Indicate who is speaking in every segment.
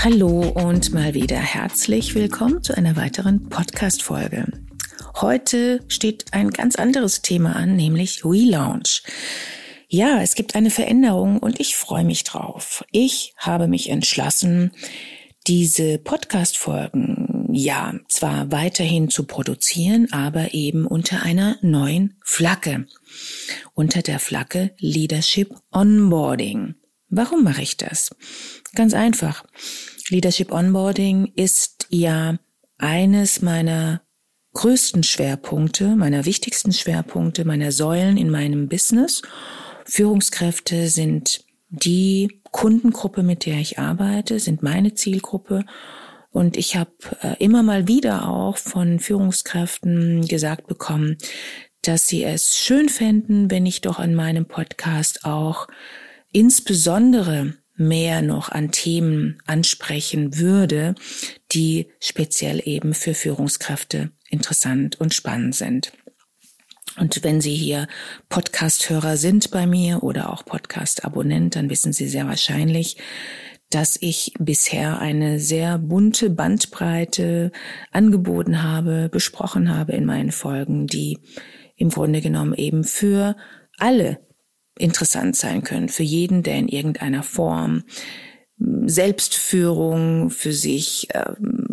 Speaker 1: Hallo und mal wieder herzlich willkommen zu einer weiteren Podcast-Folge. Heute steht ein ganz anderes Thema an, nämlich Relaunch. Ja, es gibt eine Veränderung und ich freue mich drauf. Ich habe mich entschlossen, diese Podcast-Folgen ja zwar weiterhin zu produzieren, aber eben unter einer neuen Flagge. Unter der Flagge Leadership Onboarding. Warum mache ich das? Ganz einfach. Leadership Onboarding ist ja eines meiner größten Schwerpunkte, meiner wichtigsten Schwerpunkte, meiner Säulen in meinem Business. Führungskräfte sind die Kundengruppe, mit der ich arbeite, sind meine Zielgruppe. Und ich habe äh, immer mal wieder auch von Führungskräften gesagt bekommen, dass sie es schön fänden, wenn ich doch an meinem Podcast auch insbesondere mehr noch an Themen ansprechen würde, die speziell eben für Führungskräfte interessant und spannend sind. Und wenn Sie hier Podcast-Hörer sind bei mir oder auch Podcast-Abonnent, dann wissen Sie sehr wahrscheinlich, dass ich bisher eine sehr bunte Bandbreite angeboten habe, besprochen habe in meinen Folgen, die im Grunde genommen eben für alle interessant sein können für jeden, der in irgendeiner Form hm, Selbstführung für sich ähm,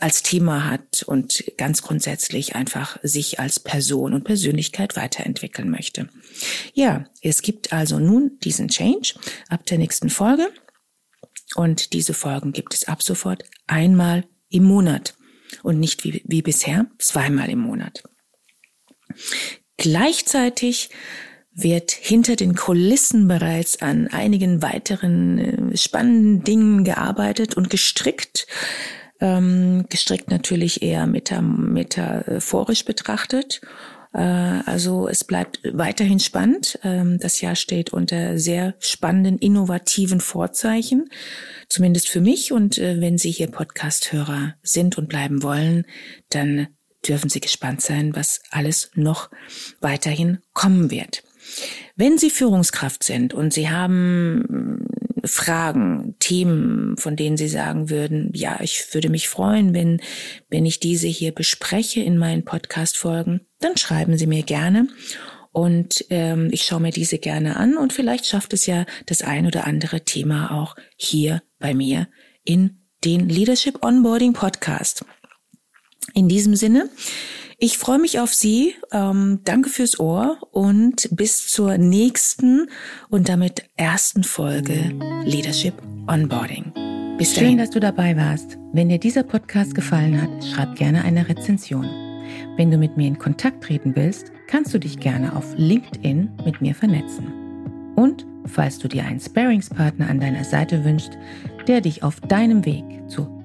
Speaker 1: als Thema hat und ganz grundsätzlich einfach sich als Person und Persönlichkeit weiterentwickeln möchte. Ja, es gibt also nun diesen Change ab der nächsten Folge und diese Folgen gibt es ab sofort einmal im Monat und nicht wie, wie bisher zweimal im Monat. Gleichzeitig wird hinter den Kulissen bereits an einigen weiteren äh, spannenden Dingen gearbeitet und gestrickt. Ähm, gestrickt natürlich eher metaphorisch betrachtet. Äh, also es bleibt weiterhin spannend. Ähm, das Jahr steht unter sehr spannenden, innovativen Vorzeichen, zumindest für mich. Und äh, wenn Sie hier Podcast-Hörer sind und bleiben wollen, dann dürfen Sie gespannt sein, was alles noch weiterhin kommen wird. Wenn Sie Führungskraft sind und Sie haben äh, Fragen, Themen, von denen Sie sagen würden, ja, ich würde mich freuen, wenn, wenn ich diese hier bespreche in meinen Podcast-Folgen, dann schreiben Sie mir gerne und ähm, ich schaue mir diese gerne an und vielleicht schafft es ja das ein oder andere Thema auch hier bei mir in den Leadership Onboarding Podcast. In diesem Sinne, ich freue mich auf Sie. Ähm, danke fürs Ohr und bis zur nächsten und damit ersten Folge Leadership Onboarding. Bis dahin. Schön, dass du dabei warst. Wenn dir dieser Podcast gefallen hat, schreib gerne eine Rezension. Wenn du mit mir in Kontakt treten willst, kannst du dich gerne auf LinkedIn mit mir vernetzen. Und falls du dir einen Sparingspartner an deiner Seite wünschst, der dich auf deinem Weg zu